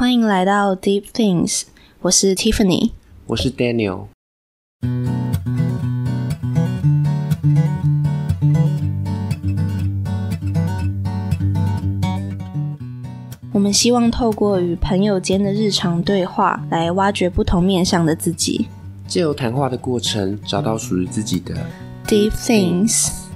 欢迎来到 Deep Things，我是 Tiffany，我是 Daniel。我们希望透过与朋友间的日常对话，来挖掘不同面向的自己。借由谈话的过程，找到属于自己的 Deep Things。